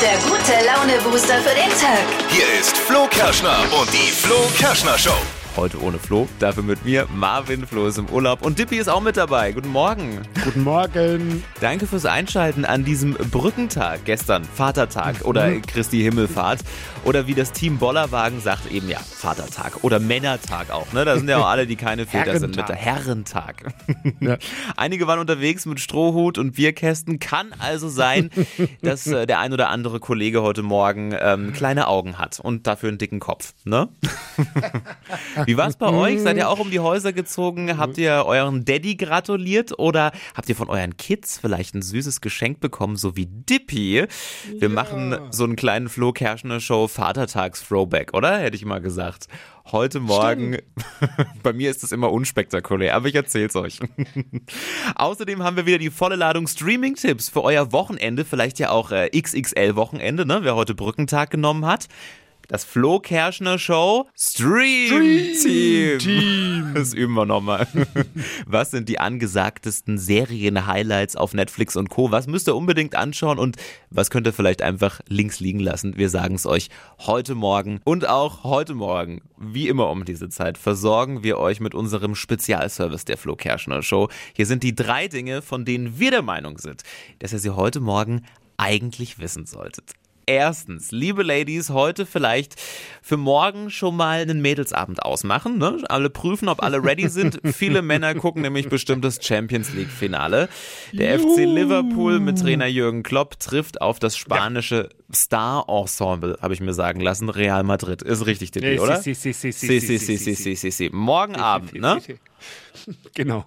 der gute Laune-Booster für den Tag. Hier ist Flo Kerschner und die Flo Kerschner Show. Heute ohne Flo, dafür mit mir. Marvin Flo ist im Urlaub und Dippy ist auch mit dabei. Guten Morgen. Guten Morgen. Danke fürs Einschalten an diesem Brückentag gestern, Vatertag oder Christi Himmelfahrt. Oder wie das Team Bollerwagen sagt, eben ja, Vatertag oder Männertag auch. Ne? Da sind ja auch alle, die keine Väter sind, mit der Herrentag. Ja. Einige waren unterwegs mit Strohhut und Bierkästen. Kann also sein, dass äh, der ein oder andere Kollege heute Morgen ähm, kleine Augen hat und dafür einen dicken Kopf. Ne? Wie war es bei euch? Seid ihr auch um die Häuser gezogen? Habt ihr euren Daddy gratuliert oder habt ihr von euren Kids vielleicht ein süßes Geschenk bekommen, so wie Dippy? Wir machen so einen kleinen Flo Kerschner Show Vatertags-Throwback, oder? Hätte ich mal gesagt. Heute Morgen, bei mir ist es immer unspektakulär, aber ich erzähl's euch. Außerdem haben wir wieder die volle Ladung Streaming-Tipps für euer Wochenende, vielleicht ja auch äh, XXL-Wochenende, ne? wer heute Brückentag genommen hat. Das Flo Kerschner Show Stream, Team. Team. Das üben wir nochmal. Was sind die angesagtesten Serien-Highlights auf Netflix und Co.? Was müsst ihr unbedingt anschauen und was könnt ihr vielleicht einfach links liegen lassen? Wir sagen es euch heute Morgen und auch heute Morgen, wie immer um diese Zeit, versorgen wir euch mit unserem Spezialservice der Flo Kerschner Show. Hier sind die drei Dinge, von denen wir der Meinung sind, dass ihr sie heute Morgen eigentlich wissen solltet. Erstens, liebe Ladies, heute vielleicht für morgen schon mal einen Mädelsabend ausmachen. Ne? Alle prüfen, ob alle ready sind. Viele Männer gucken nämlich bestimmt das Champions League Finale. Der FC Liverpool mit Trainer Jürgen Klopp trifft auf das spanische Star-Ensemble, habe ich mir sagen lassen, Real Madrid. Ist richtig, Nee, oder? si, si, si, si, Si, si, si, si, si, si, si, si, si. Morgen Abend, ne? Genau.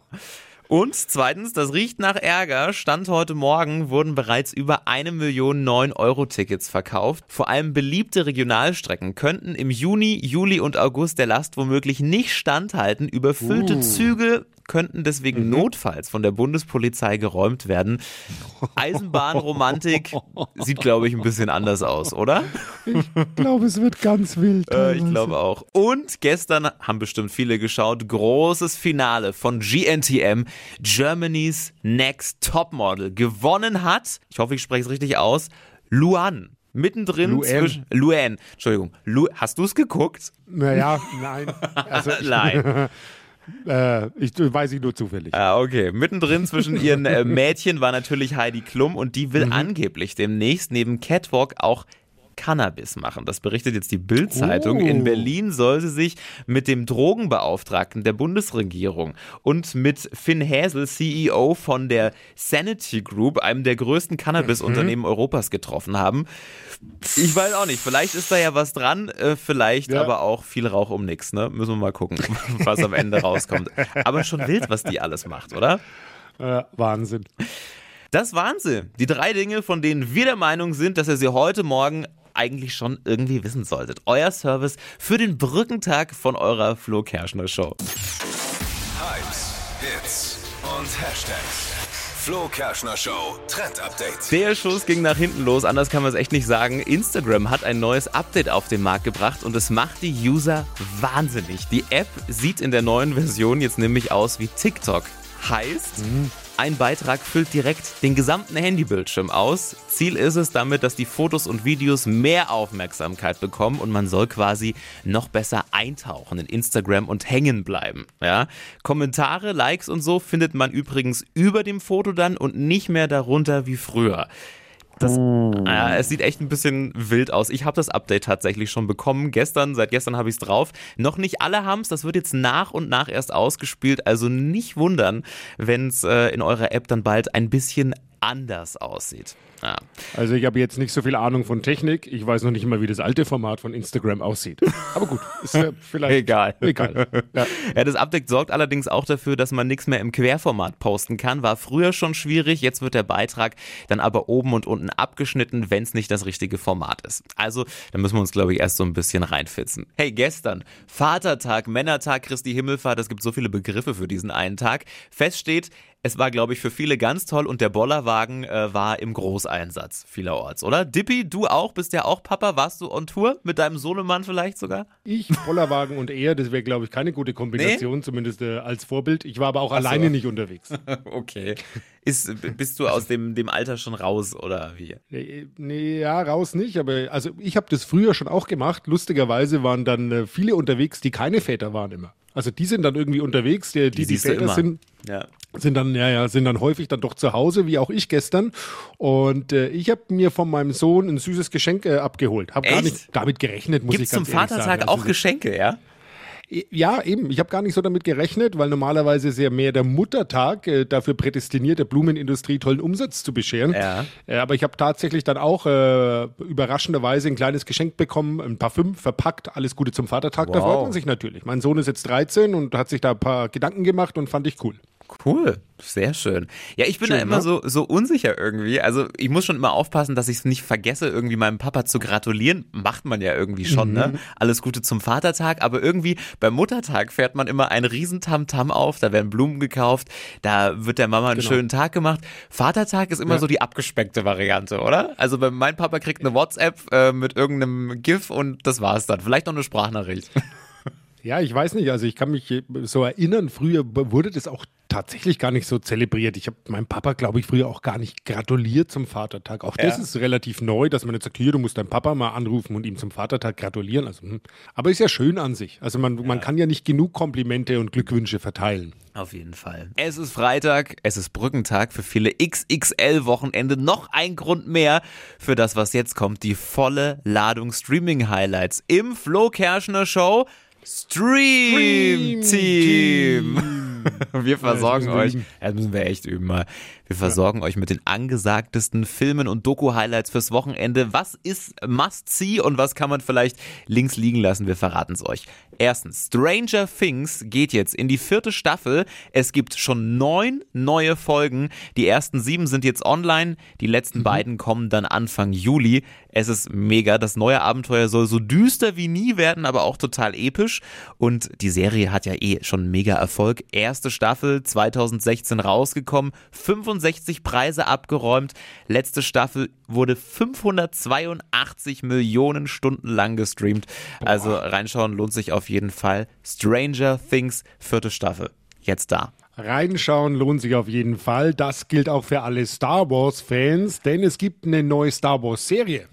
Und zweitens, das riecht nach Ärger. Stand heute Morgen wurden bereits über eine Million 9-Euro-Tickets verkauft. Vor allem beliebte Regionalstrecken könnten im Juni, Juli und August der Last womöglich nicht standhalten. Überfüllte Züge könnten deswegen notfalls von der Bundespolizei geräumt werden. Eisenbahnromantik sieht, glaube ich, ein bisschen anders aus, oder? Ich glaube, es wird ganz wild. Äh, ich glaube auch. Und gestern haben bestimmt viele geschaut, großes Finale von GNTM, Germany's Next Topmodel. Gewonnen hat, ich hoffe, ich spreche es richtig aus, Luan. Mittendrin Luan. zwischen Luan, Entschuldigung. Lu, hast du es geguckt? Naja, nein. Also, Nein. äh, ich weiß ich nur zufällig. Ah, okay. Mittendrin zwischen ihren äh, Mädchen war natürlich Heidi Klum und die will angeblich demnächst neben Catwalk auch Cannabis machen. Das berichtet jetzt die Bild-Zeitung. Oh. In Berlin soll sie sich mit dem Drogenbeauftragten der Bundesregierung und mit Finn Häsel, CEO von der Sanity Group, einem der größten Cannabis-Unternehmen Europas, getroffen haben. Ich weiß auch nicht. Vielleicht ist da ja was dran, äh, vielleicht Ja. aber auch viel Rauch um nix. Ne? Müssen wir mal gucken, was am Ende rauskommt. Aber schon wild, was die alles macht, oder? Äh, Wahnsinn. Das waren sie. Die drei Dinge, von denen wir der Meinung sind, dass ihr sie heute Morgen eigentlich schon irgendwie wissen solltet. Euer Service für den Brückentag von eurer Flo Kerschner Show. Hypes, Hits und Hashtags. Flo Kerschner Show Trend Update. Der Schuss ging nach hinten los, anders kann man es echt nicht sagen. Instagram hat ein neues Update auf den Markt gebracht und es macht die User wahnsinnig. Die App sieht in der neuen Version jetzt nämlich aus wie TikTok. Heißt, ein Beitrag füllt direkt den gesamten Handybildschirm aus. Ziel ist es damit, dass die Fotos und Videos mehr Aufmerksamkeit bekommen und man soll quasi noch besser eintauchen in Instagram und hängen bleiben. Ja? Kommentare, Likes und so findet man übrigens über dem Foto dann und nicht mehr darunter wie früher. Das, ja, es sieht echt ein bisschen wild aus. Ich habe das Update tatsächlich schon bekommen. Gestern, seit gestern habe ich es drauf. Noch nicht alle haben es. Das wird jetzt nach und nach erst ausgespielt. Also nicht wundern, wenn es äh, in eurer App dann bald ein bisschen anders aussieht. Ja. Also ich habe jetzt nicht so viel Ahnung von Technik. Ich weiß noch nicht mal, wie das alte Format von Instagram aussieht. Aber gut, ist ja vielleicht Egal. Egal. Ja. Ja, das Update sorgt allerdings auch dafür, dass man nichts mehr im Querformat posten kann. War früher schon schwierig, jetzt wird der Beitrag dann aber oben und unten abgeschnitten, wenn es nicht das richtige Format ist. Also, da müssen wir uns, glaube ich, erst so ein bisschen reinfitzen. Hey, gestern, Vatertag, Männertag, Christi Himmelfahrt, es gibt so viele Begriffe für diesen einen Tag. Fest steht, es war, glaube ich, für viele ganz toll und der Bollerwagen äh, war im Großeinsatz vielerorts, oder? Dippi, du auch? Bist ja auch Papa? Warst du on Tour mit deinem Sohnemann vielleicht sogar? Ich, Bollerwagen und er, das wäre, glaube ich, keine gute Kombination, zumindest äh, als Vorbild. Ich war aber auch alleine nicht unterwegs. okay. Ist, bist du aus dem, dem Alter schon raus oder wie? Nee, nee, ja, raus nicht, aber also ich habe das früher schon auch gemacht. Lustigerweise waren dann äh, viele unterwegs, die keine Väter waren immer. Also die sind dann irgendwie unterwegs, die die, die Väter sind, Ja. Sind dann ja ja sind dann häufig dann doch zu Hause, wie auch ich gestern. Und äh, ich habe mir von meinem Sohn ein süßes Geschenk äh, abgeholt. Habe gar nicht damit gerechnet, muss Gibt ich zum ganz ehrlich Vatertag sagen. auch Also, Geschenke, ja? ja, eben. Ich habe gar nicht so damit gerechnet, weil normalerweise ist ja mehr der Muttertag äh, dafür prädestiniert, der Blumenindustrie tollen Umsatz zu bescheren. Ja. Äh, aber ich habe tatsächlich dann auch äh, überraschenderweise ein kleines Geschenk bekommen, ein Parfüm verpackt, alles Gute zum Vatertag. Da Wow. freut man sich natürlich. Mein Sohn ist jetzt 13 und hat sich da ein paar Gedanken gemacht und fand ich cool. Cool, sehr schön. Ja, ich bin da Schön, immer ne? so, so unsicher irgendwie. Also ich muss schon immer aufpassen, dass ich es nicht vergesse, irgendwie meinem Papa zu gratulieren. Macht man ja irgendwie schon, Mhm. ne? Alles Gute zum Vatertag, aber irgendwie beim Muttertag fährt man immer einen riesen Tamtam auf, da werden Blumen gekauft, da wird der Mama einen Genau. schönen Tag gemacht. Vatertag ist immer Ja. so die abgespeckte Variante, oder? Also bei- mein Papa kriegt eine WhatsApp äh, mit irgendeinem GIF und das war's dann. Vielleicht noch eine Sprachnachricht. Ja, ich weiß nicht. Also ich kann mich so erinnern, früher wurde das auch tatsächlich gar nicht so zelebriert. Ich habe meinem Papa, glaube ich, früher auch gar nicht gratuliert zum Vatertag. Auch das Ja. ist relativ neu, dass man jetzt sagt, hier, du musst deinen Papa mal anrufen und ihm zum Vatertag gratulieren. Also, hm. Aber ist ja schön an sich. Also man, man kann ja nicht genug Komplimente und Glückwünsche verteilen. Auf jeden Fall. Es ist Freitag, es ist Brückentag für viele XXL-Wochenende. Noch ein Grund mehr für das, was jetzt kommt. Die volle Ladung Streaming-Highlights im Flo Kerschner Show. Stream Team. Wir versorgen wir euch, ja, das müssen wir echt üben mal. Wir versorgen euch mit den angesagtesten Filmen und Doku-Highlights fürs Wochenende. Was ist Must-See und was kann man vielleicht links liegen lassen? Wir verraten es euch. Erstens, Stranger Things geht jetzt in die vierte Staffel. Es gibt schon neun neue Folgen. Die ersten sieben sind jetzt online. Die letzten beiden kommen dann Anfang Juli. Es ist mega. Das neue Abenteuer soll so düster wie nie werden, aber auch total episch. Und die Serie hat ja eh schon mega Erfolg. Erste Staffel 2016 rausgekommen, 65 Preise abgeräumt. Letzte Staffel wurde 582 Millionen Stunden lang gestreamt. Also reinschauen lohnt sich auf jeden Fall. Stranger Things, vierte Staffel. Jetzt da. Reinschauen lohnt sich auf jeden Fall. Das gilt auch für alle Star Wars-Fans, denn es gibt eine neue Star Wars-Serie.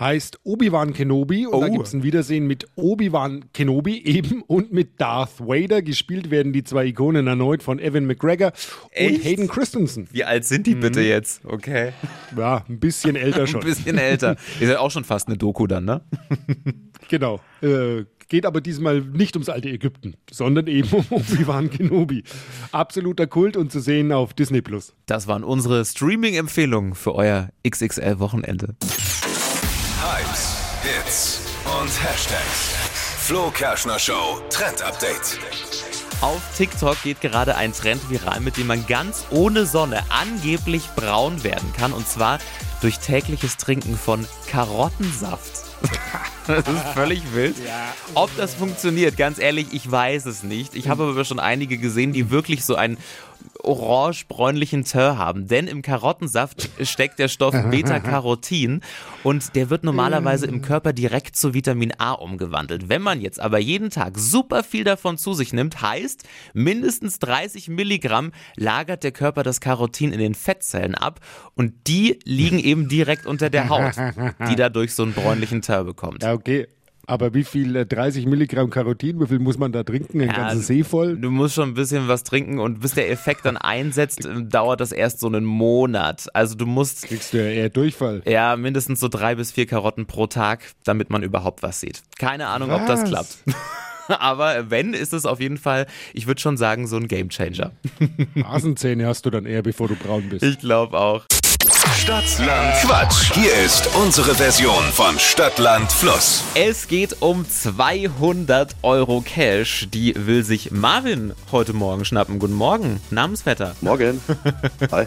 Heißt Obi-Wan Kenobi und da Oh. gibt es ein Wiedersehen mit Obi-Wan Kenobi eben und mit Darth Vader. Gespielt werden die zwei Ikonen erneut von Evan McGregor Echt? und Hayden Christensen. Wie alt sind die bitte jetzt? Okay. Ja, ein bisschen älter Ein schon. bisschen älter. Ihr seid auch schon fast eine Doku dann, ne? Genau. Äh, geht aber diesmal nicht ums alte Ägypten, sondern eben um Obi-Wan Kenobi. Absoluter Kult und zu sehen auf Disney Plus. Das waren unsere Streaming-Empfehlungen für euer XXL-Wochenende. Und Hashtags. Flo Kerschner Show Trend Update. Auf TikTok geht gerade ein Trend viral, mit dem man ganz ohne Sonne angeblich braun werden kann. Und zwar durch tägliches Trinken von Karottensaft. Das ist völlig wild. Ob das funktioniert, ganz ehrlich, ich weiß es nicht. Ich habe aber schon einige gesehen, die wirklich so einen orange-bräunlichen Teint haben. Denn im Karottensaft steckt der Stoff Beta-Carotin und der wird normalerweise im Körper direkt zu Vitamin A umgewandelt. Wenn man jetzt aber jeden Tag super viel davon zu sich nimmt, heißt mindestens 30 Milligramm lagert der Körper das Carotin in den Fettzellen ab und die liegen eben direkt unter der Haut, die dadurch so einen bräunlichen Teint bekommt. Ja, okay. Aber wie viel, äh, 30 Milligramm Carotin, wie viel muss man da trinken? Ein Ja, ganzes See voll? Du musst schon ein bisschen was trinken und bis der Effekt dann einsetzt, äh, dauert das erst so einen Monat. Also du musst Kriegst du ja eher Durchfall. ja mindestens so drei bis vier Karotten pro Tag, damit man überhaupt was sieht. Keine Ahnung, ob das Was? klappt. Aber wenn, ist es auf jeden Fall, ich würde schon sagen, so ein Gamechanger. Nasenzähne hast du dann eher, bevor du braun bist. Ich glaube auch. Stadtland Quatsch. Hier ist unsere Version von Stadtland Fluss. Es geht um 200 Euro Cash. Die will sich Marvin heute Morgen schnappen. Guten Morgen, Namensvetter. Morgen. Hi.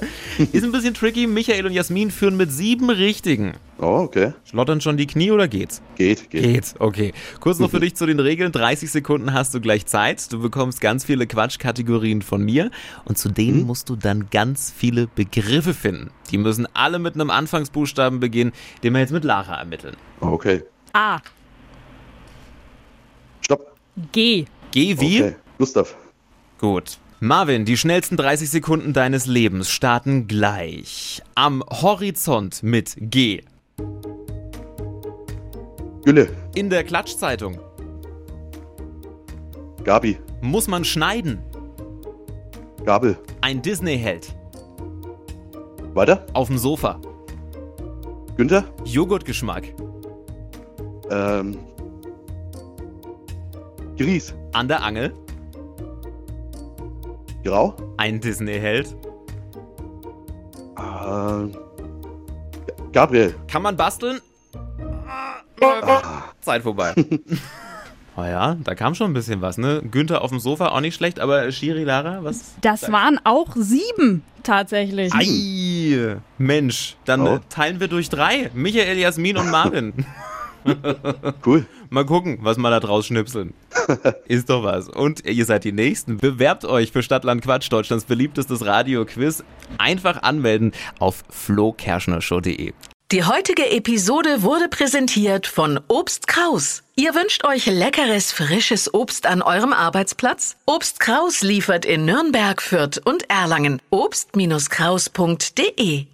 Ist ein bisschen tricky. Michael und Jasmin führen mit sieben Richtigen. Oh, okay. Schlottern schon die Knie oder geht's? Geht, geht. Geht, okay. Kurz noch für dich zu den Regeln. 30 Sekunden hast du gleich Zeit. Du bekommst ganz viele Quatschkategorien von mir und zu denen musst du dann ganz viele Begriffe finden. Die müssen alle mit einem Anfangsbuchstaben beginnen, den wir jetzt mit Lara ermitteln. Oh, okay. A. Stopp. G. Geh wie? Okay. Gustav. Gut. Marvin, die schnellsten 30 Sekunden deines Lebens starten gleich. Am Horizont mit G. Gülle. In der Klatschzeitung. Gabi. Muss man schneiden. Gabel. Ein Disney-Held. Weiter. Auf dem Sofa. Günther. Joghurtgeschmack. Ähm. Gries. An der Angel. Grau. Ein Disney-Held. Ähm. Gabriel. Kann man basteln? Zeit vorbei. oh ja, da kam schon ein bisschen was, ne? Günther auf dem Sofa, auch nicht schlecht, aber Shiri, Lara, was? Das waren auch sieben tatsächlich. Ei, Mensch, dann Oh. teilen wir durch drei. Michael, Jasmin und Marvin. Cool. Mal gucken, was wir da draus schnipseln. Ist doch was. Und ihr seid die Nächsten. Bewerbt euch für Stadtland Quatsch, Deutschlands beliebtestes Radio-Quiz. Einfach anmelden auf flokerschnershow.de. Die heutige Episode wurde präsentiert von Obst Kraus. Ihr wünscht euch leckeres, frisches Obst an eurem Arbeitsplatz? Obst Kraus liefert in Nürnberg, Fürth und Erlangen. Obst-Kraus.de